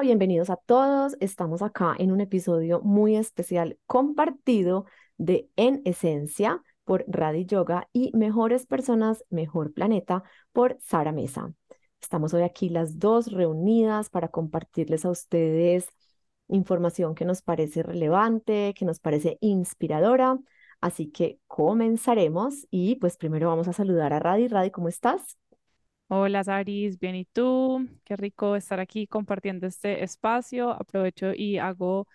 Bienvenidos a todos. Estamos acá en un episodio muy especial compartido de En Esencia por Radi Yoga y Mejores Personas, Mejor Planeta por Sara Mesa. Estamos hoy aquí las dos reunidas para compartirles a ustedes información que nos parece relevante, que nos parece inspiradora. Así que comenzaremos y pues primero vamos a saludar a Radi. Radi, ¿cómo estás? Hola, Saris, bien, ¿y tú? Qué rico estar aquí compartiendo este espacio. Aprovecho y hago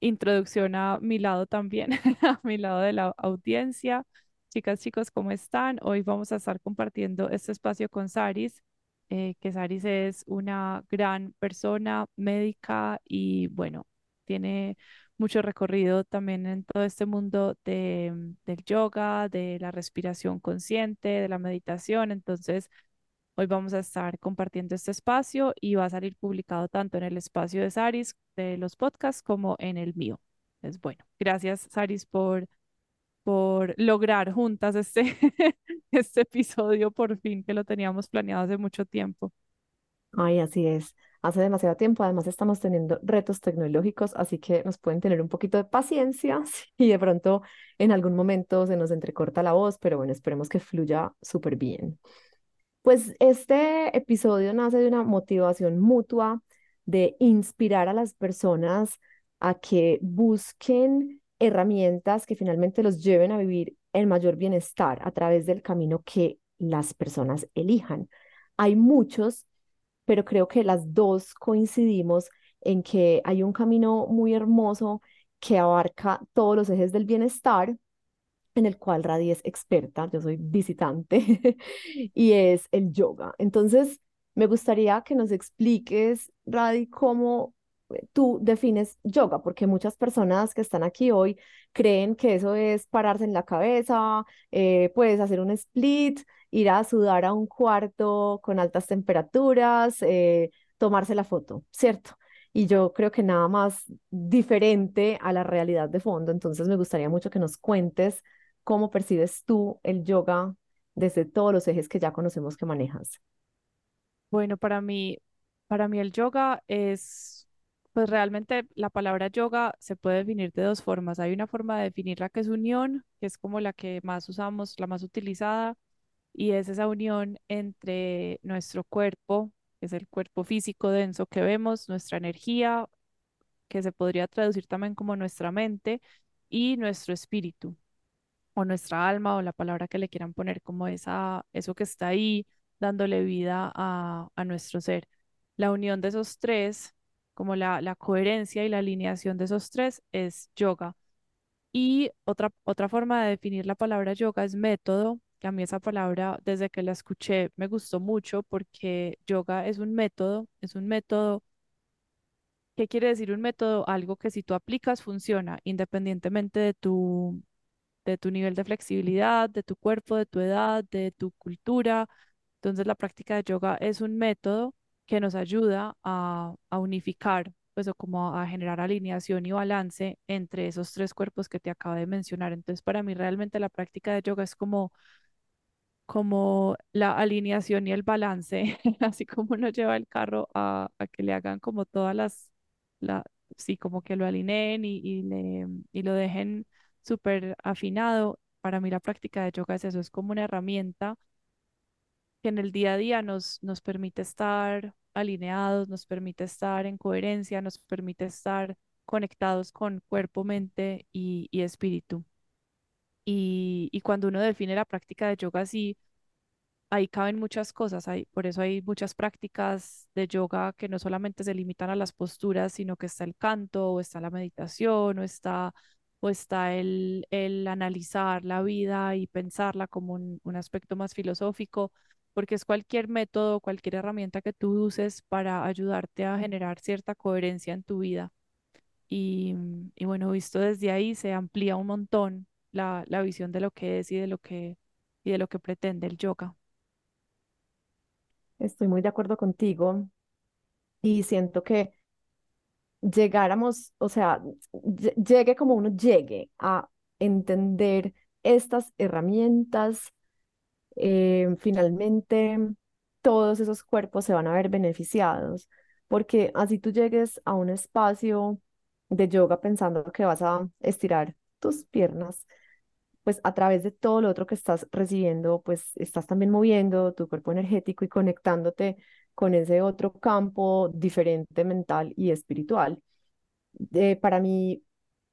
introducción a mi lado también, a mi lado de la audiencia. Chicas, chicos, ¿cómo están? Hoy vamos a estar compartiendo este espacio con Saris, eh, que Saris es una gran persona médica y bueno, tiene mucho recorrido también en todo este mundo de, del yoga, de la respiración consciente, de la meditación. Entonces, Hoy vamos a estar compartiendo este espacio y va a salir publicado tanto en el espacio de Saris de los podcasts como en el mío. Es bueno. Gracias, Saris, por, por lograr juntas este, este episodio por fin, que lo teníamos planeado hace mucho tiempo. Ay, así es. Hace demasiado tiempo, además estamos teniendo retos tecnológicos, así que nos pueden tener un poquito de paciencia y de pronto en algún momento se nos entrecorta la voz, pero bueno, esperemos que fluya súper bien. Pues este episodio nace de una motivación mutua de inspirar a las personas a que busquen herramientas que finalmente los lleven a vivir el mayor bienestar a través del camino que las personas elijan. Hay muchos, pero creo que las dos coincidimos en que hay un camino muy hermoso que abarca todos los ejes del bienestar en el cual Radi es experta, yo soy visitante, y es el yoga. Entonces, me gustaría que nos expliques, Radi, cómo eh, tú defines yoga, porque muchas personas que están aquí hoy creen que eso es pararse en la cabeza, eh, puedes hacer un split, ir a sudar a un cuarto con altas temperaturas, eh, tomarse la foto, ¿cierto? y yo creo que nada más diferente a la realidad de fondo. Entonces me gustaría mucho que nos cuentes ¿Cómo percibes tú el yoga desde todos los ejes que ya conocemos que manejas? Bueno, para mí, para mí el yoga es, pues realmente la palabra yoga se puede definir de dos formas. Hay una forma de definirla que es unión, que es como la que más usamos, la más utilizada, y es esa unión entre nuestro cuerpo, que es el cuerpo físico denso que vemos, nuestra energía, que se podría traducir también como nuestra mente, y nuestro espíritu o nuestra alma o la palabra que le quieran poner como esa, eso que está ahí dándole vida a, a nuestro ser. La unión de esos tres, como la, la coherencia y la alineación de esos tres es yoga. Y otra, otra forma de definir la palabra yoga es método, que a mí esa palabra desde que la escuché me gustó mucho porque yoga es un método, es un método ¿Qué quiere decir un método? Algo que si tú aplicas funciona independientemente de tu, de tu nivel de flexibilidad, de tu cuerpo, de tu edad, de tu cultura. Entonces la práctica de yoga es un método que nos ayuda a, unificar, pues o como a generar alineación y balance entre esos tres cuerpos que te acabo de mencionar. Entonces para mí realmente la práctica de yoga es como como la alineación y el balance, así como uno lleva el carro a, a que le hagan como todas las, la, sí, como que lo alineen y, y, le, y lo dejen súper afinado. Para mí la práctica de yoga es eso, es como una herramienta que en el día a día nos, nos permite estar alineados, nos permite estar en coherencia, nos permite estar conectados con cuerpo, mente y, y espíritu. Y, y cuando uno define la práctica de yoga así, ahí caben muchas cosas, hay, por eso hay muchas prácticas de yoga que no solamente se limitan a las posturas, sino que está el canto, o está la meditación, o está o está el, el analizar la vida y pensarla como un, un aspecto más filosófico, porque es cualquier método, cualquier herramienta que tú uses para ayudarte a generar cierta coherencia en tu vida. Y, y bueno, visto desde ahí se amplía un montón la, la visión de lo que es y de lo que, y de lo que pretende el yoga. Estoy muy de acuerdo contigo y siento que llegáramos, o sea, llegue como uno llegue a entender estas herramientas, eh, finalmente todos esos cuerpos se van a ver beneficiados, porque así tú llegues a un espacio de yoga pensando que vas a estirar tus piernas, pues a través de todo lo otro que estás recibiendo, pues estás también moviendo tu cuerpo energético y conectándote con ese otro campo diferente mental y espiritual. Eh, para mí,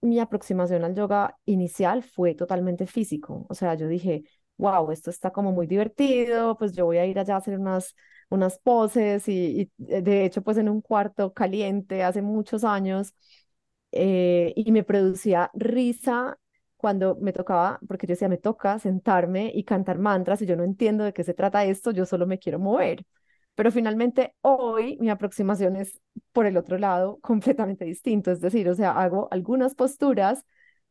mi aproximación al yoga inicial fue totalmente físico, o sea, yo dije, wow, esto está como muy divertido, pues yo voy a ir allá a hacer unas, unas poses y, y eh, de hecho, pues en un cuarto caliente hace muchos años eh, y me producía risa cuando me tocaba, porque yo decía, me toca sentarme y cantar mantras y yo no entiendo de qué se trata esto, yo solo me quiero mover. Pero finalmente hoy mi aproximación es por el otro lado completamente distinto, es decir, o sea, hago algunas posturas,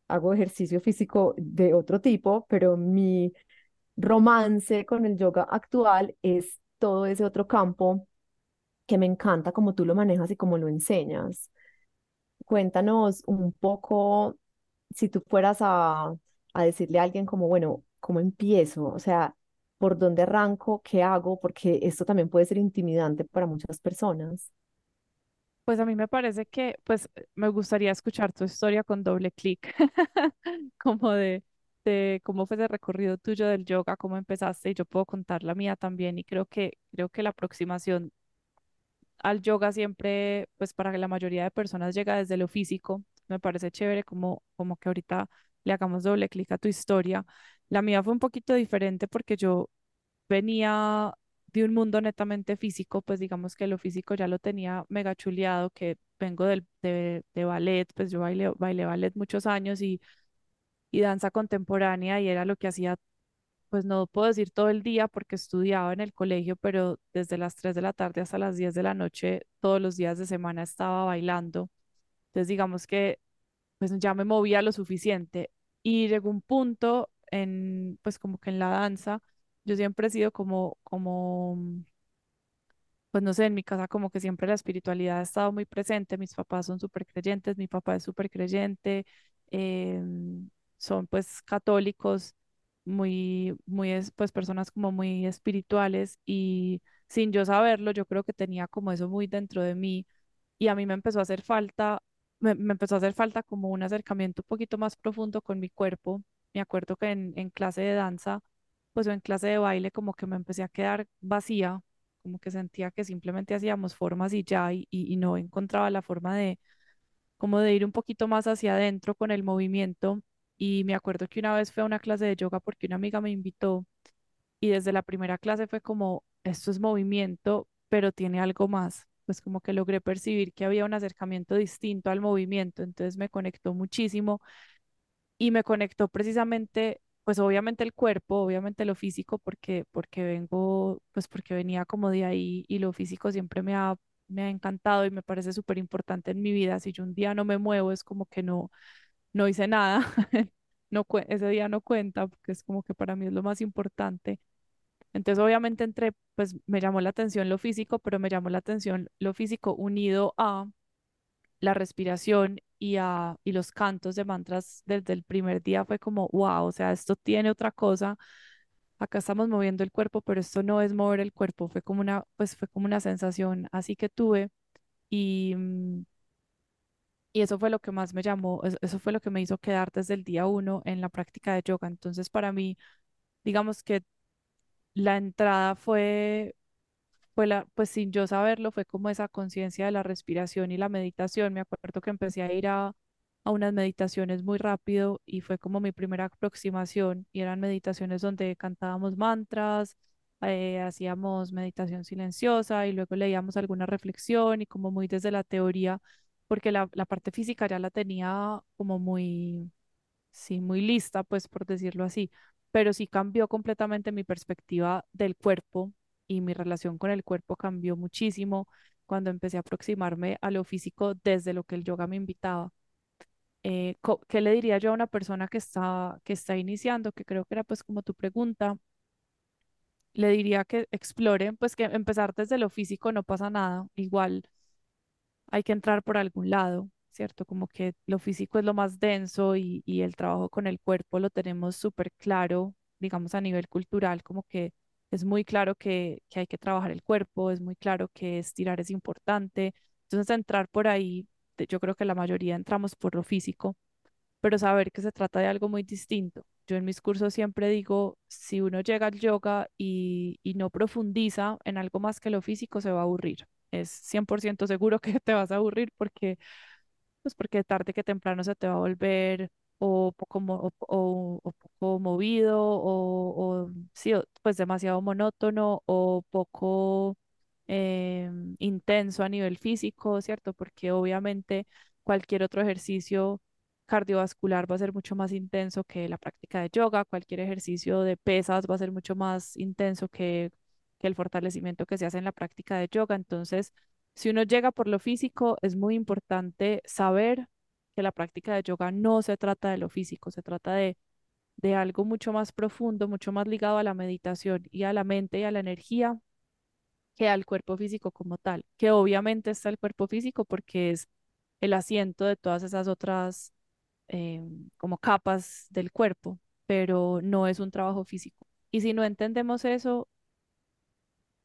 hago ejercicio físico de otro tipo, pero mi romance con el yoga actual es todo ese otro campo que me encanta como tú lo manejas y como lo enseñas. Cuéntanos un poco, si tú fueras a, a decirle a alguien como, bueno, ¿cómo empiezo? O sea, ¿por dónde arranco? ¿Qué hago? Porque esto también puede ser intimidante para muchas personas. Pues a mí me parece que, pues me gustaría escuchar tu historia con doble clic, como de, de cómo fue ese recorrido tuyo del yoga, cómo empezaste y yo puedo contar la mía también y creo que, creo que la aproximación al yoga siempre, pues para la mayoría de personas llega desde lo físico. Me parece chévere como, como que ahorita le hagamos doble clic a tu historia. La mía fue un poquito diferente porque yo venía de un mundo netamente físico, pues digamos que lo físico ya lo tenía mega chuleado, que vengo del, de, ballet, pues yo bailé, bailé ballet muchos años y, y danza contemporánea y era lo que hacía pues no puedo decir todo el día porque estudiaba en el colegio, pero desde las 3 de la tarde hasta las 10 de la noche, todos los días de semana estaba bailando. Entonces, digamos que pues ya me movía lo suficiente. Y llegó un punto en, pues como que en la danza, yo siempre he sido como, como, pues no sé, en mi casa como que siempre la espiritualidad ha estado muy presente. Mis papás son súper creyentes, mi papá es súper creyente, em, son pues católicos muy, muy, es- pues personas como muy espirituales y sin yo saberlo, yo creo que tenía como eso muy dentro de mí y a mí me empezó a hacer falta, me, me empezó a hacer falta como un acercamiento un poquito más profundo con mi cuerpo. Me acuerdo que en, en clase de danza, pues en clase de baile, como que me empecé a quedar vacía, como que sentía que simplemente hacíamos formas y ya, y, y y no encontraba la forma de como de ir un poquito más hacia adentro con el movimiento. Y me acuerdo que una vez fue a una clase de yoga porque una amiga me invitó y desde la primera clase fue como, esto es movimiento, pero tiene algo más. Pues como que logré percibir que había un acercamiento distinto al movimiento, entonces me conectó muchísimo y me conectó precisamente, pues obviamente el cuerpo, obviamente lo físico, porque, porque vengo, pues porque venía como de ahí y lo físico siempre me ha, me ha encantado y me parece súper importante en mi vida. Si yo un día no me muevo, es como que no, no hice nada, no, ese día no cuenta, porque es como que para mí es lo más importante. Entonces, obviamente, entré, pues me llamó la atención lo físico, pero me llamó la atención lo físico unido a la respiración y, a, y los cantos de mantras desde el primer día fue como, wow, o sea, esto tiene otra cosa. Acá estamos moviendo el cuerpo, pero esto no es mover el cuerpo, fue como una, pues fue como una sensación así que tuve y, mm, y eso fue lo que más me llamó, es- eso fue lo que me hizo quedar desde el día uno en la práctica de yoga. Entonces, para mí, digamos que la entrada fue fue la, pues sin yo saberlo, fue como esa conciencia de la respiración y la meditación. Me acuerdo que empecé a ir a, a unas meditaciones muy rápido y fue como mi primera aproximación y eran meditaciones donde cantábamos mantras, eh, hacíamos meditación silenciosa y luego leíamos alguna reflexión y como muy desde la teoría, porque la, la parte física ya la tenía como muy sí, muy lista, pues por decirlo así, pero sí cambió completamente mi perspectiva del cuerpo y mi relación con el cuerpo cambió muchísimo cuando empecé a aproximarme a lo físico desde lo que el yoga me invitaba. Eh, ¿qué le diría yo a una persona que está, que está iniciando, que creo que era pues como tu pregunta? Le diría que exploren, pues que empezar desde lo físico no pasa nada, igual hay que entrar por algún lado, ¿cierto? Como que lo físico es lo más denso y, y el trabajo con el cuerpo lo tenemos súper claro, digamos a nivel cultural, como que es muy claro que, que hay que trabajar el cuerpo, es muy claro que estirar es importante. Entonces, entrar por ahí, yo creo que la mayoría entramos por lo físico, pero saber que se trata de algo muy distinto. Yo en mis cursos siempre digo, si uno llega al yoga y, y no profundiza en algo más que lo físico, se va a aburrir. Es 100% seguro que te vas a aburrir porque pues porque tarde que temprano se te va a volver o poco, mo- o, o- poco movido o, o sí, pues demasiado monótono o poco eh, intenso a nivel físico, ¿cierto? Porque obviamente cualquier otro ejercicio cardiovascular va a ser mucho más intenso que la práctica de yoga, cualquier ejercicio de pesas va a ser mucho más intenso que, que el fortalecimiento que se hace en la práctica de yoga. Entonces, si uno llega por lo físico, es muy importante saber que la práctica de yoga no se trata de lo físico, se trata de, de algo mucho más profundo, mucho más ligado a la meditación y a la mente y a la energía que al cuerpo físico como tal, que obviamente está el cuerpo físico porque es el asiento de todas esas otras eh, como capas del cuerpo, pero no es un trabajo físico. Y si no entendemos eso,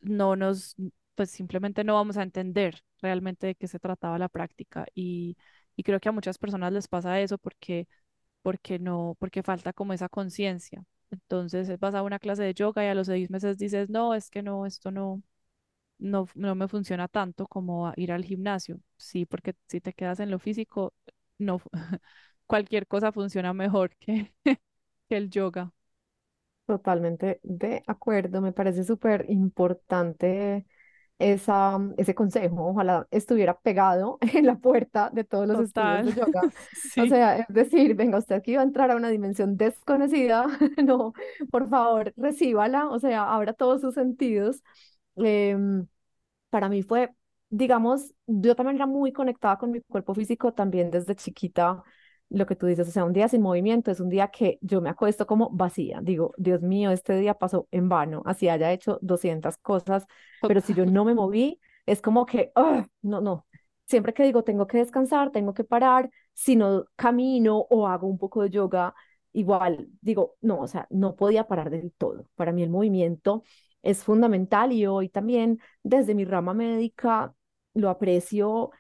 no nos, pues simplemente no vamos a entender realmente de qué se trataba la práctica. Y, y creo que a muchas personas les pasa eso porque, porque no, porque falta como esa conciencia. Entonces eh, vas a una clase de yoga y a los seis meses dices, no, es que no, esto no, no, no me funciona tanto como ir al gimnasio. Sí, porque si te quedas en lo físico, no, cualquier cosa funciona mejor que, que el yoga. Totalmente de acuerdo, me parece súper importante esa, ese consejo. Ojalá estuviera pegado en la puerta de todos los estudios Total, de yoga. O sea, es decir, venga, usted aquí va a entrar a una dimensión desconocida, no, por favor, recíbala, o sea, abra todos sus sentidos. Em, para mí fue, digamos, yo también era muy conectada con mi cuerpo físico también desde chiquita, lo que tú dices, o sea, un día sin movimiento es un día que yo me acuesto como vacía, digo, Dios mío, este día pasó en vano, así haya hecho 200 cosas, pero si yo no me moví, es como que, ¡ah! no, no, siempre que digo, tengo que descansar, tengo que parar, si no camino o hago un poco de yoga, igual digo, no, o sea, no podía parar del todo. Para mí el movimiento es fundamental y hoy también desde mi rama médica lo aprecio,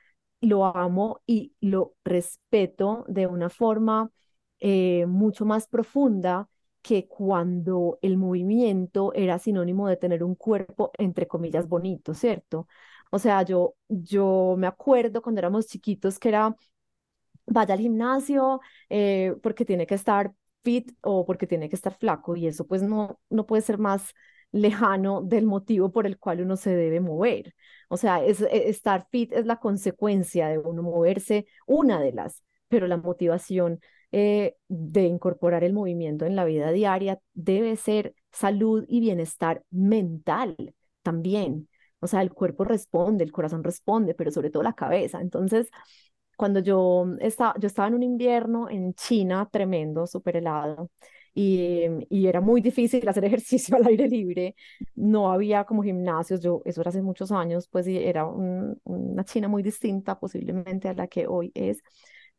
lo amo y lo respeto de una forma eh, mucho más profunda que cuando el movimiento era sinónimo de tener un cuerpo, entre comillas, bonito, ¿cierto? O sea, yo, yo me acuerdo cuando éramos chiquitos que era, vaya al gimnasio eh, porque tiene que estar fit o porque tiene que estar flaco y eso pues no, no puede ser más lejano del motivo por el cual uno se debe mover. O sea, es, e- estar fit es la consecuencia de uno moverse, una de las, pero la motivación eh, de incorporar el movimiento en la vida diaria debe ser salud y bienestar mental también. O sea, el cuerpo responde, el corazón responde, pero sobre todo la cabeza. Entonces, cuando yo estaba, yo estaba en un invierno en China tremendo, súper helado, y, y era muy difícil hacer ejercicio al aire libre. No había como gimnasios, yo, eso era hace muchos años, pues y era un- una China muy distinta posiblemente a la que hoy es,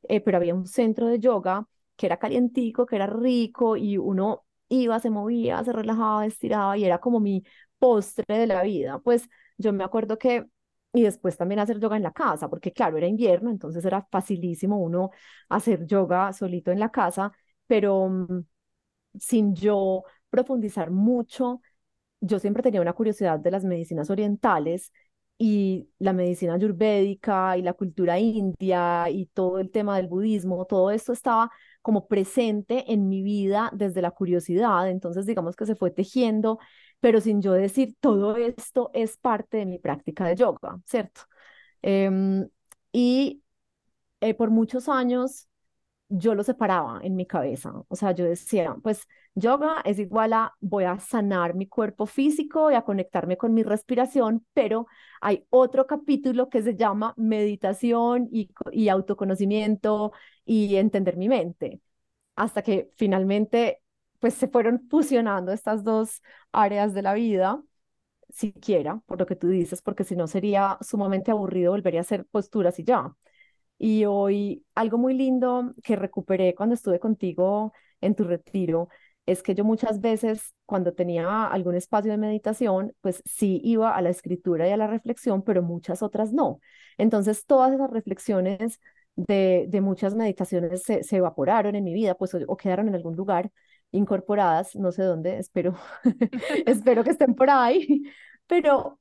eh, pero había un centro de yoga que era calientico, que era rico, y uno iba, se movía, se relajaba, estiraba, y era como mi postre de la vida. Pues yo me acuerdo que y después también hacer yoga en la casa, porque claro, era invierno, entonces era facilísimo uno hacer yoga solito en la casa, pero mm, sin yo profundizar mucho, yo siempre tenía una curiosidad de las medicinas orientales y la medicina ayurvédica y la cultura india y todo el tema del budismo, todo esto estaba como presente en mi vida desde la curiosidad, entonces digamos que se fue tejiendo, pero sin yo decir, todo esto es parte de mi práctica de yoga, ¿cierto? Em, y eh, por muchos años yo lo separaba en mi cabeza. O sea, yo decía, pues yoga es igual a voy a sanar mi cuerpo físico y a conectarme con mi respiración, pero hay otro capítulo que se llama meditación y, y autoconocimiento y entender mi mente, hasta que finalmente pues se fueron fusionando estas dos áreas de la vida. siquiera, por lo que tú dices, porque si no sería sumamente aburrido volver a hacer posturas y ya. Y hoy algo muy lindo que recuperé cuando estuve contigo en tu retiro es que yo muchas veces cuando tenía algún espacio de meditación, pues sí iba a la escritura y a la reflexión, pero muchas otras no. Entonces todas esas reflexiones de, de muchas meditaciones se, se, evaporaron en mi vida, pues o, quedaron en algún lugar incorporadas, no sé dónde, espero, espero que estén por ahí, pero,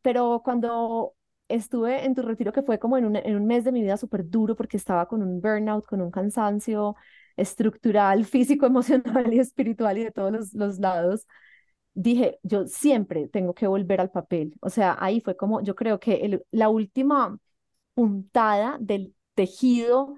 pero cuando estuve en tu retiro, que fue como en un, en un mes de mi vida súper duro, porque estaba con un burnout, con un cansancio estructural, físico, emocional y espiritual y de todos los, los lados, dije, yo siempre tengo que volver al papel. O sea, ahí fue como, yo creo que el, la última puntada del tejido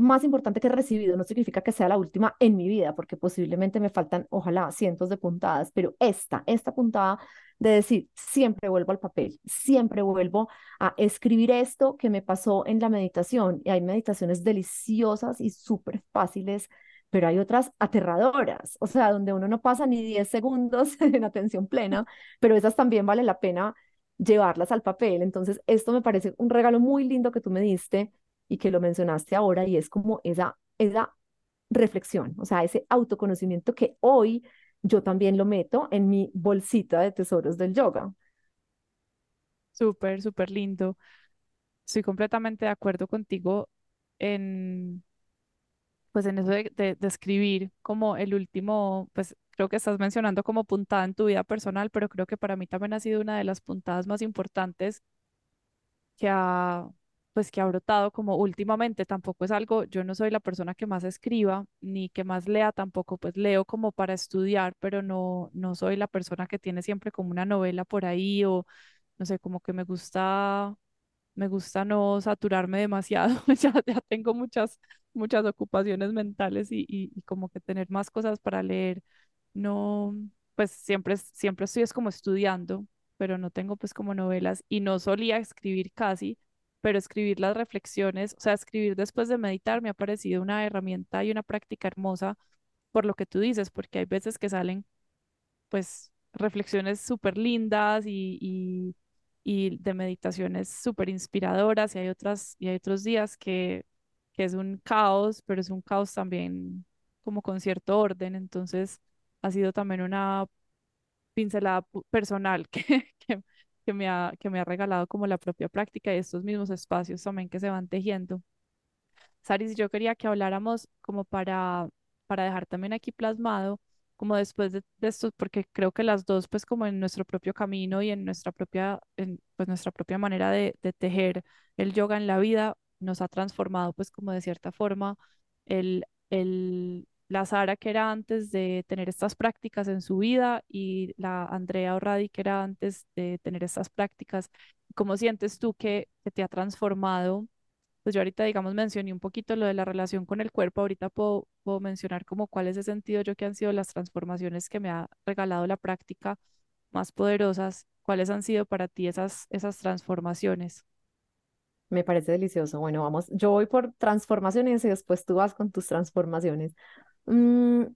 más importante que he recibido. No significa que sea la última en mi vida, porque posiblemente me faltan, ojalá, cientos de puntadas, pero esta, esta puntada de decir, siempre vuelvo al papel, siempre vuelvo a escribir esto que me pasó en la meditación. Y hay meditaciones deliciosas y súper fáciles, pero hay otras aterradoras, o sea, donde uno no pasa ni 10 segundos en atención plena, pero esas también vale la pena llevarlas al papel. Entonces, esto me parece un regalo muy lindo que tú me diste y que lo mencionaste ahora y es como esa, esa reflexión, o sea, ese autoconocimiento que hoy yo también lo meto en mi bolsita de tesoros del yoga. Súper, súper lindo. Estoy completamente de acuerdo contigo en, pues en eso de, de, como el último, pues creo que estás mencionando como puntada en tu vida personal, pero creo que para mí también ha sido una de las puntadas más importantes que ha, pues que ha brotado como últimamente, tampoco es algo, yo no soy la persona que más escriba ni que más lea, tampoco pues leo como para estudiar, pero no, no soy la persona que tiene siempre como una novela por ahí o no sé, como que me gusta, me gusta no saturarme demasiado, ya, ya tengo muchas, muchas ocupaciones mentales y, y, como que tener más cosas para leer, no, pues siempre, siempre estoy es como estudiando, pero no tengo pues como novelas y no solía escribir casi pero escribir las reflexiones, o sea, escribir después de meditar me ha parecido una herramienta y una práctica hermosa por lo que tú dices, porque hay veces que salen pues reflexiones súper lindas y, y, de meditaciones súper inspiradoras y hay otras y hay otros días que, que es un caos, pero es un caos también como con cierto orden, entonces ha sido también una pincelada personal que, que, que me ha, que me ha regalado como la propia práctica y estos mismos espacios también que se van tejiendo. Saris, yo quería que habláramos como para, para dejar también aquí plasmado, como después de, esto, porque creo que las dos, pues como en nuestro propio camino y en nuestra propia, en, pues nuestra propia manera de, de tejer el yoga en la vida, nos ha transformado pues como de cierta forma el, el, la Sara que era antes de tener estas prácticas en su vida y la Andrea Orradi que era antes de tener estas prácticas. ¿Cómo sientes tú que, te ha transformado? Pues yo ahorita, digamos, mencioné un poquito lo de la relación con el cuerpo, ahorita puedo, puedo mencionar como cuáles he sentido yo que han sido las transformaciones que me ha regalado la práctica más poderosas, cuáles han sido para ti esas, esas transformaciones. Me parece delicioso. Bueno, vamos, yo voy por transformaciones y después tú vas con tus transformaciones. Mm,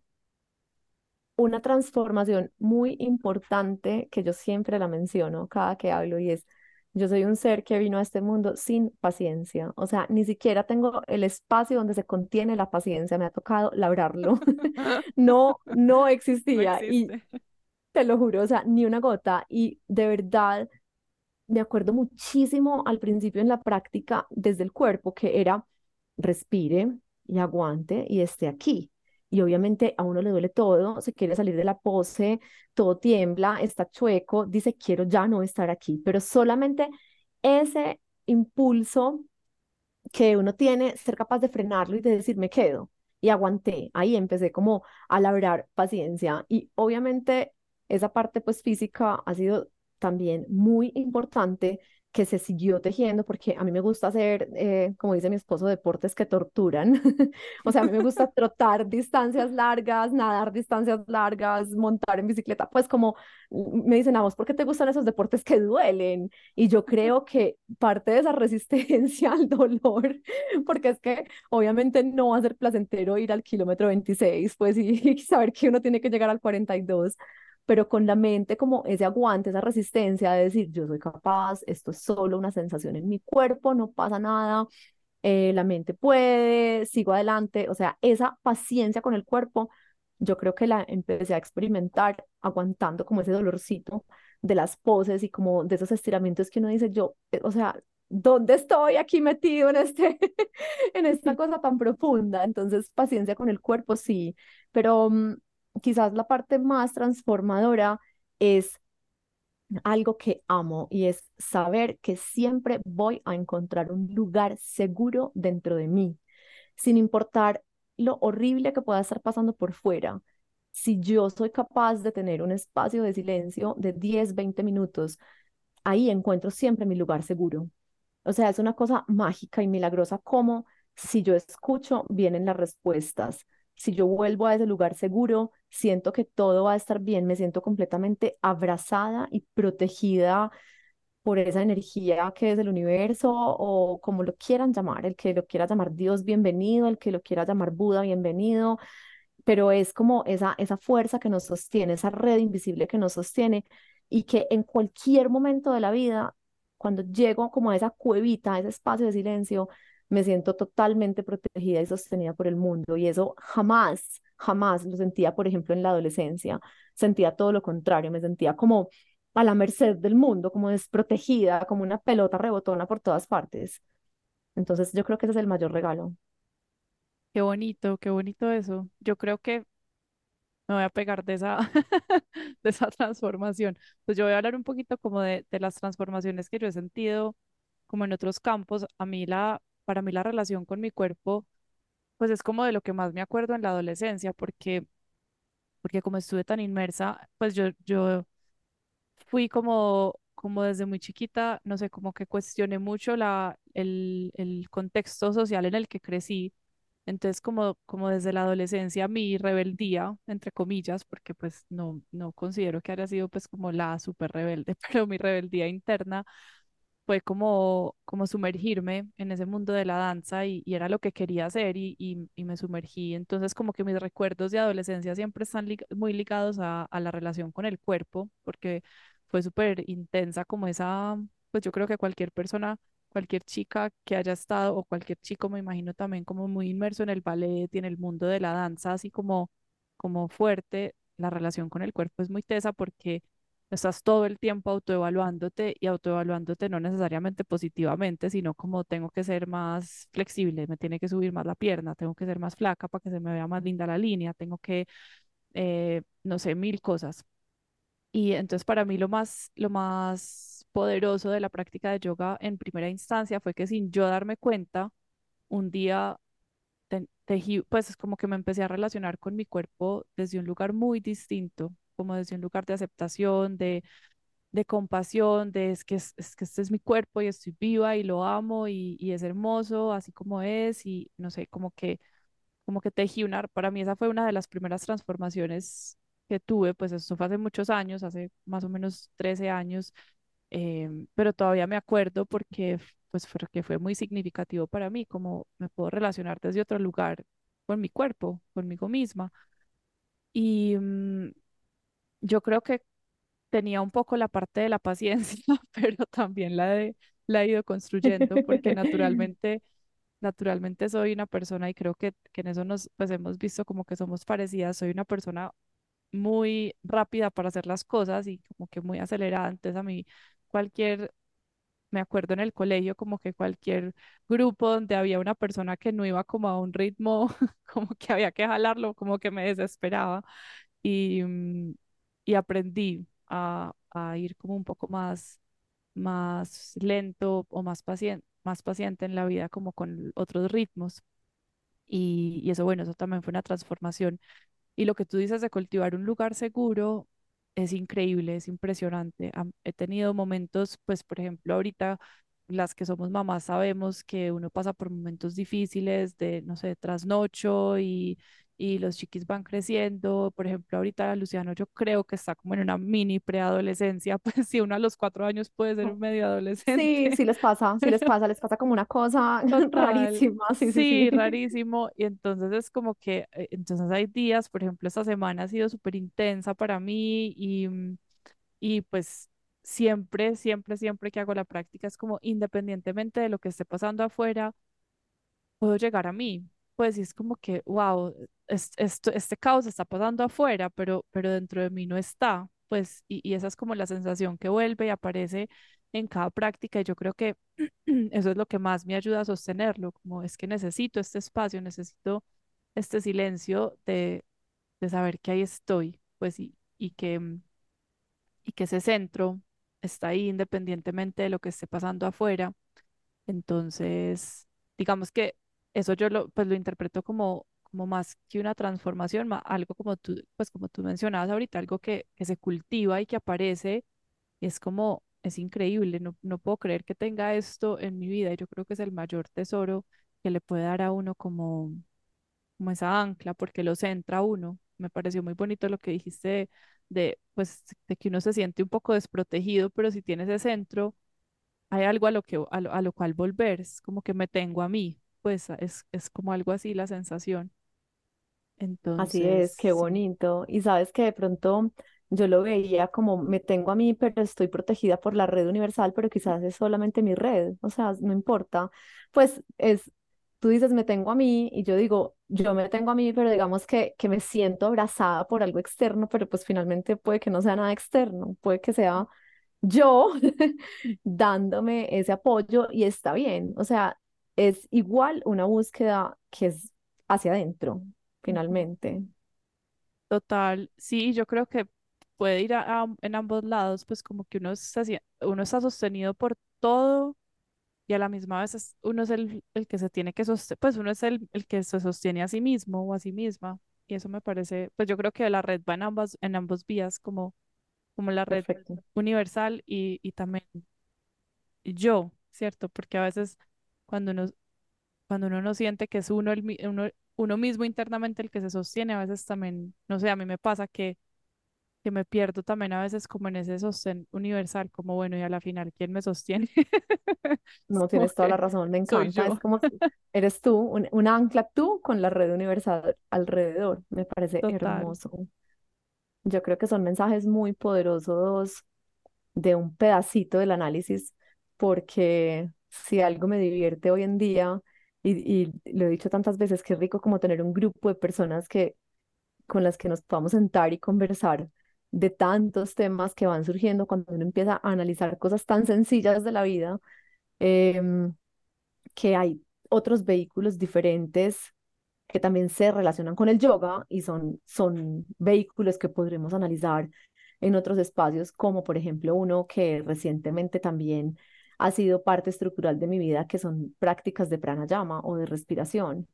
una transformación muy importante que yo siempre la menciono cada que hablo y es, yo soy un ser que vino a este mundo sin paciencia, o sea, ni siquiera tengo el espacio donde se contiene la paciencia, me ha tocado labrarlo, no, no existía y te lo juro, o sea, ni una gota y de verdad me acuerdo muchísimo al principio en la práctica desde el cuerpo que era respire y aguante y esté aquí y obviamente a uno le duele todo, se quiere salir de la pose, todo tiembla, está chueco, dice quiero ya no estar aquí, pero solamente ese impulso que uno tiene, ser capaz de frenarlo y de decir me quedo y aguanté, ahí empecé como a labrar paciencia. Y obviamente esa parte pues física ha sido también muy importante que se siguió tejiendo, porque a mí me gusta hacer, eh, como dice mi esposo, deportes que torturan. o sea, a mí me gusta trotar distancias largas, nadar distancias largas, montar en bicicleta. Pues como mm, me dicen, a vos, ¿por qué te gustan esos deportes que duelen? Y yo creo que parte de esa resistencia al dolor, porque es que obviamente no va a ser placentero ir al kilómetro 26, pues y, y saber que uno tiene que llegar al 42 pero con la mente como ese aguante, esa resistencia de decir, yo soy capaz, esto es solo una sensación en mi cuerpo, no pasa nada, eh, la mente puede, sigo adelante, o sea, esa paciencia con el cuerpo yo creo que la empecé a experimentar aguantando como ese dolorcito de las poses y como de esos estiramientos que uno dice, yo, eh, o sea, ¿dónde estoy aquí metido en, este, en esta cosa tan profunda? Entonces, paciencia con el cuerpo, sí, pero mm, quizás la parte más transformadora es algo que amo y es saber que siempre voy a encontrar un lugar seguro dentro de mí, sin importar lo horrible que pueda estar pasando por fuera. Si yo soy capaz de tener un espacio de silencio de 10, 20 minutos, ahí encuentro siempre mi lugar seguro. O sea, es una cosa mágica y milagrosa como si yo escucho, vienen las respuestas. Si yo vuelvo a ese lugar seguro, siento que todo va a estar bien, me siento completamente abrazada y protegida por esa energía que es el universo o como lo quieran llamar, el que lo quiera llamar Dios, bienvenido, el que lo quiera llamar Buda, bienvenido, pero es como esa, esa fuerza que nos sostiene, esa red invisible que nos sostiene y que en cualquier momento de la vida, cuando llego como a esa cuevita, a ese espacio de silencio, me siento totalmente protegida y sostenida por el mundo y eso jamás, jamás lo sentía, por ejemplo, en la adolescencia, sentía todo lo contrario, me sentía como a la merced del mundo, como desprotegida, como una pelota rebotona por todas partes. Entonces yo creo que ese es el mayor regalo. Qué bonito, qué bonito eso. Yo creo que me voy a pegar de esa, de esa transformación. Pues yo voy a hablar un poquito como de, de las transformaciones que yo he sentido como en otros campos. A mí la, para mí la relación con mi cuerpo, pues es como de lo que más me acuerdo en la adolescencia, porque, porque como estuve tan inmersa, pues yo, yo fui como, como desde muy chiquita, no sé, como que cuestioné mucho la, el, el contexto social en el que crecí. Entonces, como, como desde la adolescencia, mi rebeldía, entre comillas, porque pues no, no considero que haya sido pues como la súper rebelde, pero mi rebeldía interna fue como, como sumergirme en ese mundo de la danza y, y era lo que quería hacer y, y, y, me sumergí. Entonces como que mis recuerdos de adolescencia siempre están muy ligados a, a la relación con el cuerpo, porque fue súper intensa como esa, pues yo creo que cualquier persona, cualquier chica que haya estado o cualquier chico me imagino también como muy inmerso en el ballet y en el mundo de la danza, así como, como fuerte, la relación con el cuerpo es muy tesa porque estás todo el tiempo autoevaluándote y autoevaluándote no necesariamente positivamente, sino como tengo que ser más flexible, me tiene que subir más la pierna, tengo que ser más flaca para que se me vea más linda la línea, tengo que, eh, no sé, mil cosas. Y entonces para mí lo más, lo más poderoso de la práctica de yoga en primera instancia fue que sin yo darme cuenta, un día pues es como que me empecé a relacionar con mi cuerpo desde un lugar muy distinto como desde un lugar de aceptación, de, de compasión, de es que, es, que este es mi cuerpo y estoy viva y lo amo y, y es hermoso así como es y no sé, como que, como que tejí una, para mí esa fue una de las primeras transformaciones que tuve, pues eso fue hace muchos años, hace más o menos 13 años, em, pero todavía me acuerdo porque pues porque fue muy significativo para mí, como me puedo relacionar desde otro lugar con mi cuerpo, conmigo misma. Y, mm, yo creo que tenía un poco la parte de la paciencia, pero también la de la he ido construyendo porque naturalmente naturalmente soy una persona y creo que, que en eso nos pues hemos visto como que somos parecidas, soy una persona muy rápida para hacer las cosas y como que muy acelerada, entonces a mí cualquier me acuerdo en el colegio como que cualquier grupo donde había una persona que no iba como a un ritmo, como que había que jalarlo, como que me desesperaba. Y, mm, y aprendí a, ir como un poco más, más lento o más paciente, más paciente en la vida, como con otros ritmos. Y, y eso, bueno, eso también fue una transformación. Y lo que tú dices de cultivar un lugar seguro es increíble, es impresionante. he tenido momentos, pues, por ejemplo, ahorita las que somos mamás sabemos que uno pasa por momentos difíciles de, no sé, trasnocho y, y los chiquis van creciendo. Por ejemplo, ahorita Luciano yo creo que está como en una mini preadolescencia, pues si uno a los cuatro años puede ser un medio Sí, adolescente. sí les pasa, sí les pasa, les pasa como una cosa Total, rarísima, sí, sí, sí, sí. rarísimo. Y entonces es como que, eh, entonces hay días, por ejemplo, esta semana ha sido súper intensa para mí y, mm, y pues siempre, siempre, siempre que hago la práctica es como independientemente de lo que esté pasando afuera, puedo llegar a mí pues es como que, wow, es- esto, este caos está pasando afuera, pero, pero dentro de mí no está, pues, y, y esa es como la sensación que vuelve y aparece en cada práctica, y yo creo que eso es lo que más me ayuda a sostenerlo, como es que necesito este espacio, necesito este silencio de, de saber que ahí estoy, pues, y, y que, mm, y que ese centro está ahí independientemente de lo que esté pasando afuera. Entonces, digamos que eso yo lo, pues lo interpreto como, como más que una transformación, ma- algo como tú, pues como tú mencionabas ahorita, algo que, que se cultiva y que aparece, y es como, es increíble, no, no puedo creer que tenga esto en mi vida, y yo creo que es el mayor tesoro que le puede dar a uno como, como esa ancla, porque lo centra uno. Me pareció muy bonito lo que dijiste de, de, pues, de que uno se siente un poco desprotegido, pero si tiene ese centro hay algo a lo que, a lo, a lo cual volver, es como que me tengo a mí, pues es, es como algo así la sensación. Así Entonces, es, qué bonito. Y sabes que de pronto yo lo veía como me tengo a mí, pero estoy protegida por la red universal, pero quizás es solamente mi red, o sea, no importa. Pues es, tú dices me tengo a mí y yo digo yo me tengo a mí, pero digamos que, que me siento abrazada por algo externo, pero pues finalmente puede que no sea nada externo, puede que sea yo dándome ese apoyo y está bien. O sea, es igual una búsqueda que es hacia adentro finalmente. total, sí, yo creo que puede ir a, a- en ambos lados, pues como que uno está, uno está sostenido por todo y a la misma vez es- uno es el, el que se tiene que sostener, pues uno es el, el que se sostiene a sí mismo o a sí misma. Y eso me parece, pues yo creo que la red va en ambas, en ambos vías, como, como la red Perfecto. universal y, y también yo, ¿cierto? Porque a veces cuando uno, cuando uno no siente que es uno, el, uno, uno mismo internamente el que se sostiene, a veces también, no sé, a mí me pasa que, que me pierdo también a veces como en ese sostén universal, como bueno, y a la final, ¿quién me sostiene? No, tienes toda la razón, me encanta. Es como si eres tú, un, un ancla tú con la red universal alrededor. Me parece total, hermoso. Yo creo que son mensajes muy poderosos de un pedacito del análisis, porque si algo me divierte hoy en día, y, y lo he dicho tantas veces, que es rico como tener un grupo de personas que, con las que nos podamos sentar y conversar de tantos temas que van surgiendo cuando uno empieza a analizar cosas tan sencillas de la vida, em, que hay otros vehículos diferentes que también se relacionan con el yoga y son, son vehículos que podremos analizar en otros espacios, como por ejemplo uno que recientemente también ha sido parte estructural de mi vida, que son prácticas de pranayama o de respiración.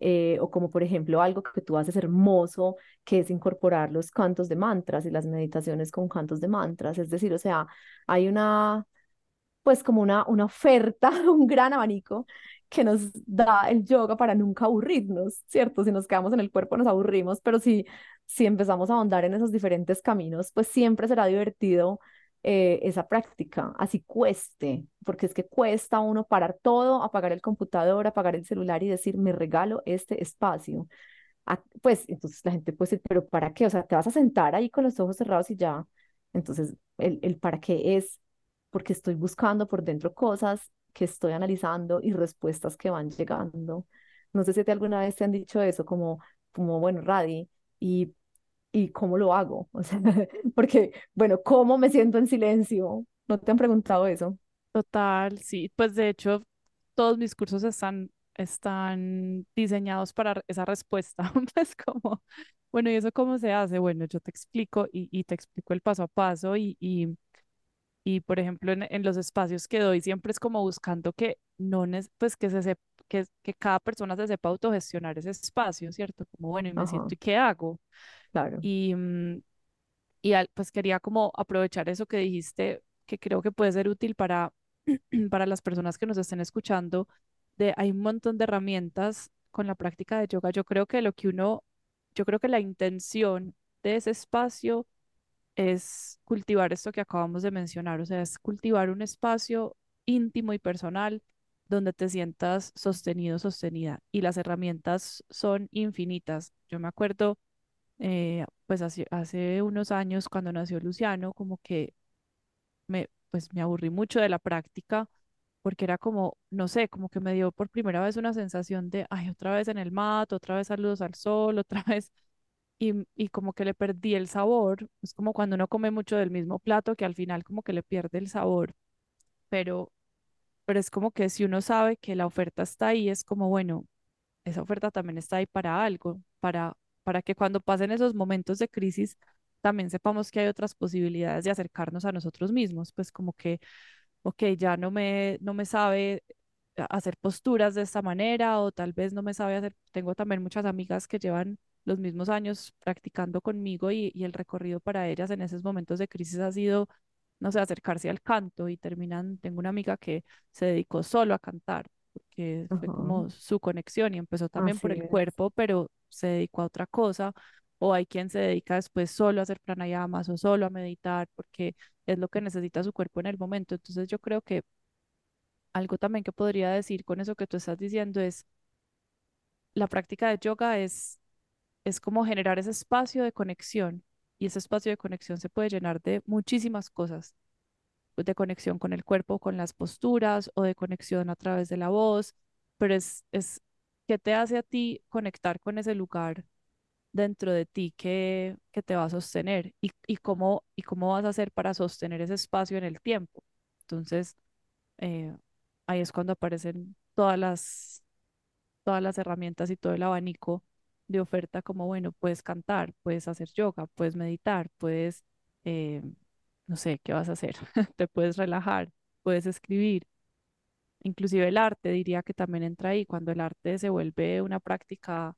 eh, o como por ejemplo algo que tú haces hermoso, que es incorporar los cantos de mantras y las meditaciones con cantos de mantras. Es decir, o sea, hay una, pues como una, una oferta, un gran abanico que nos da el yoga para nunca aburrirnos, ¿cierto? Si nos quedamos en el cuerpo nos aburrimos, pero si, si empezamos a ahondar en esos diferentes caminos, pues siempre será divertido eh, esa práctica, así cueste, porque es que cuesta uno parar todo, apagar el computador, apagar el celular y decir, me regalo este espacio. Ah, pues entonces la gente puede decir, pero ¿para qué? O sea, te vas a sentar ahí con los ojos cerrados y ya. Entonces, el, el para qué es porque estoy buscando por dentro cosas que estoy analizando y respuestas que van llegando. No sé si te alguna vez te han dicho eso, como, como bueno, Radi, y, y cómo lo hago. O sea, porque, bueno, ¿cómo me siento en silencio? ¿No te han preguntado eso? total, sí, pues de hecho, todos mis cursos están, están diseñados para esa respuesta, pues como, bueno, ¿y eso cómo se hace? Bueno, yo te explico y, te explico el paso a paso y, y Y por ejemplo, en, en los espacios que doy, siempre es como buscando que no, pues que se que, que cada persona se sepa autogestionar ese espacio, ¿cierto? Como, bueno, y me Ajá, siento, ¿y qué hago? claro. Y, mm, y al- pues quería como aprovechar eso que dijiste, que creo que puede ser útil para, para las personas que nos estén escuchando, de hay un montón de herramientas con la práctica de yoga. Yo creo que lo que uno, yo creo que la intención de ese espacio es cultivar esto que acabamos de mencionar, o sea, es cultivar un espacio íntimo y personal donde te sientas sostenido, sostenida. Y las herramientas son infinitas. Yo me acuerdo, eh, pues hace, hace unos años cuando nació Luciano, como que me, pues me aburrí mucho de la práctica porque era como, no sé, como que me dio por primera vez una sensación de, ay, otra vez en el mat, otra vez saludos al sol, otra vez, y, y como que le perdí el sabor. Es como cuando uno come mucho del mismo plato que al final como que le pierde el sabor, pero, pero es como que si uno sabe que la oferta está ahí, es como, bueno, esa oferta también está ahí para algo, para, para que cuando pasen esos momentos de crisis, también sepamos que hay otras posibilidades de acercarnos a nosotros mismos, pues como que ok, ya no me, no me sabe hacer posturas de esta manera o tal vez no me sabe hacer, tengo también muchas amigas que llevan los mismos años practicando conmigo y, y el recorrido para ellas en esos momentos de crisis ha sido, no sé, acercarse al canto y terminan, tengo una amiga que se dedicó solo a cantar porque fue como su conexión y empezó también así por el es. cuerpo, pero se dedicó a otra cosa. O hay quien se dedica después solo a hacer pranayamas o solo a meditar porque es lo que necesita su cuerpo en el momento. Entonces yo creo que algo también que podría decir con eso que tú estás diciendo es la práctica de yoga es, es como generar ese espacio de conexión y ese espacio de conexión se puede llenar de muchísimas cosas, de conexión con el cuerpo, con las posturas o de conexión a través de la voz, pero es, es qué te hace a ti conectar con ese lugar dentro de ti que, que te va a sostener y, y, cómo, y cómo vas a hacer para sostener ese espacio en el tiempo. Entonces, eh, ahí es cuando aparecen todas las, todas las herramientas y todo el abanico de oferta como, bueno, puedes cantar, puedes hacer yoga, puedes meditar, puedes, eh, no sé, ¿qué vas a hacer? Te puedes relajar, puedes escribir. Inclusive el arte diría que también entra ahí, cuando el arte se vuelve una práctica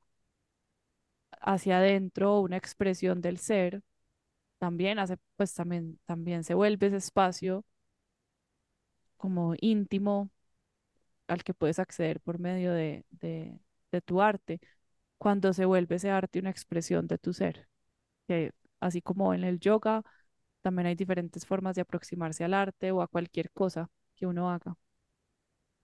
hacia adentro, una expresión del ser, también hace, pues también, también se vuelve ese espacio como íntimo al que puedes acceder por medio de, de, de tu arte, cuando se vuelve ese arte una expresión de tu ser. Que así como en el yoga, también hay diferentes formas de aproximarse al arte o a cualquier cosa que uno haga.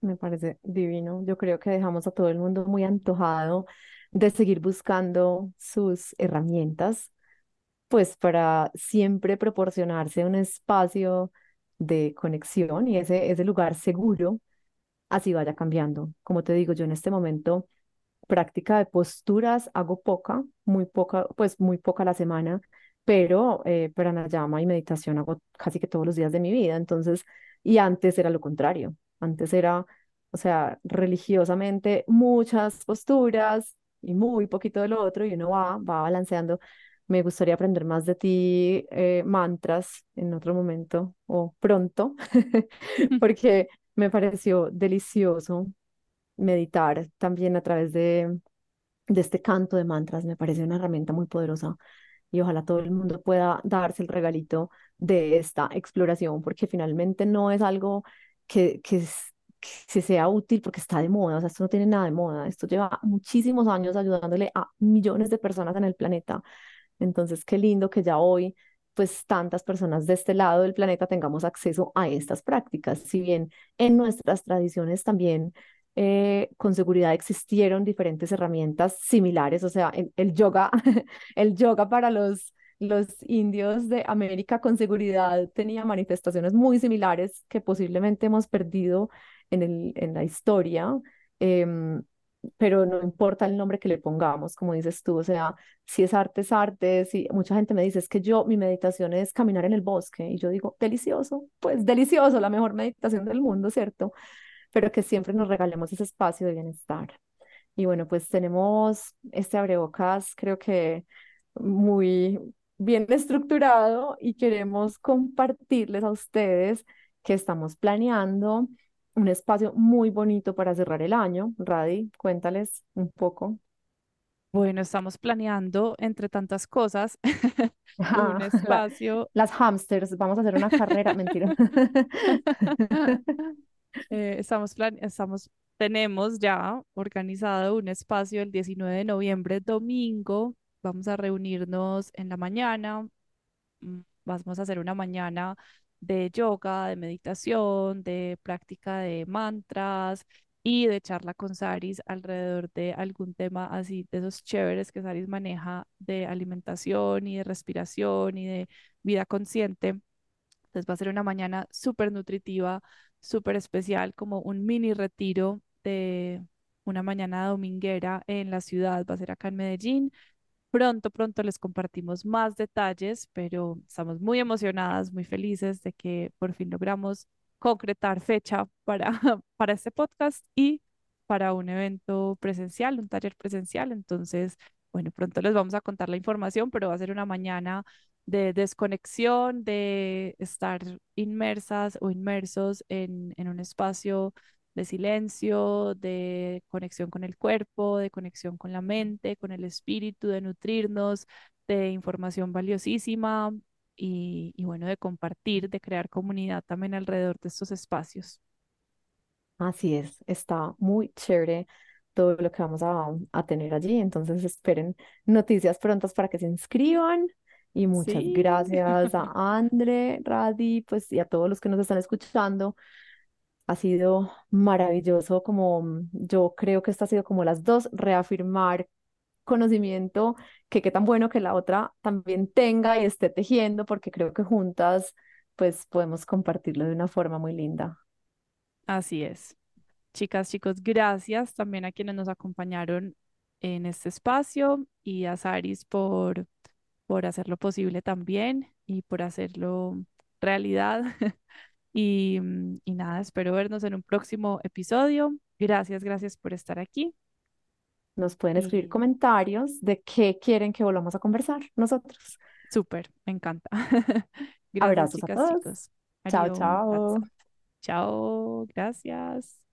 Me parece divino. Yo creo que dejamos a todo el mundo muy antojado de seguir buscando sus herramientas, pues para siempre proporcionarse un espacio de conexión y ese, ese lugar seguro, así vaya cambiando. Como te digo, yo en este momento práctica de posturas hago poca, muy poca, pues muy poca a la semana, pero eh, pranayama y meditación hago casi que todos los días de mi vida. Entonces, y antes era lo contrario. Antes era, o sea, religiosamente muchas posturas y muy poquito de lo otro y uno va, va balanceando. Me gustaría aprender más de ti, eh, mantras en otro momento o pronto, porque me pareció delicioso meditar también a través de, de este canto de mantras. Me parece una herramienta muy poderosa y ojalá todo el mundo pueda darse el regalito de esta exploración, porque finalmente no es algo que, que, que se sea útil porque está de moda, o sea, esto no tiene nada de moda, esto lleva muchísimos años ayudándole a millones de personas en el planeta. Entonces, qué lindo que ya hoy, pues tantas personas de este lado del planeta tengamos acceso a estas prácticas, si bien en nuestras tradiciones también eh, con seguridad existieron diferentes herramientas similares, o sea, el, yoga, el yoga para los, los indios de América con seguridad tenía manifestaciones muy similares que posiblemente hemos perdido en el, en la historia, em, pero no importa el nombre que le pongamos, como dices tú, o sea, si es arte, es arte, si mucha gente me dice, es que yo, mi meditación es caminar en el bosque, y yo digo, delicioso, pues delicioso, la mejor meditación del mundo, ¿cierto? Pero que siempre nos regalemos ese espacio de bienestar. Y bueno, pues tenemos este abrebocas, creo que muy bien estructurado y queremos compartirles a ustedes que estamos planeando un espacio muy bonito para cerrar el año. Radi, cuéntales un poco. Bueno, estamos planeando, entre tantas cosas, un Ajá, la- espacio. las hamsters, vamos a hacer una carrera, mentira. Eh, estamos plan estamos, tenemos ya organizado un espacio el 19 de noviembre, domingo. Vamos a reunirnos en la mañana. mm, Vamos a hacer una mañana de yoga, de meditación, de práctica de mantras y de charla con Saris alrededor de algún tema así de esos chéveres que Saris maneja de alimentación y de respiración y de vida consciente. Entonces va a ser una mañana súper nutritiva súper especial, como un mini retiro de una mañana dominguera en la ciudad, va a ser acá en Medellín. Pronto, pronto les compartimos más detalles, pero estamos muy emocionadas, muy felices de que por fin logramos concretar fecha para, para este podcast y para un evento presencial, un taller presencial. Entonces, bueno, pronto les vamos a contar la información, pero va a ser una mañana de desconexión, de estar inmersas o inmersos en, en un espacio de silencio, de conexión con el cuerpo, de conexión con la mente, con el espíritu, de nutrirnos de información valiosísima y, y bueno, de compartir, de crear comunidad también alrededor de estos espacios. Así es, está muy chévere todo lo que vamos a, a tener allí. Entonces esperen noticias prontas para que se inscriban. Y muchas Sí, gracias a Andre, Radi, pues y a todos los que nos están escuchando. Ha sido maravilloso, como yo creo que esto ha sido como las dos, reafirmar conocimiento, que qué tan bueno que la otra también tenga y esté tejiendo, porque creo que juntas pues podemos compartirlo de una forma muy linda. así es. Chicas, chicos, gracias también a quienes nos acompañaron en este espacio y a Saris por, por hacerlo posible también y por hacerlo realidad. Y, mm, y nada, espero vernos en un próximo episodio. Gracias, gracias por estar aquí. Nos pueden escribir comentarios de qué quieren que volvamos a conversar nosotros. súper, me encanta. Gracias, Abrazos a chicas, todos. chicos. Chao, chao. Chao, gracias.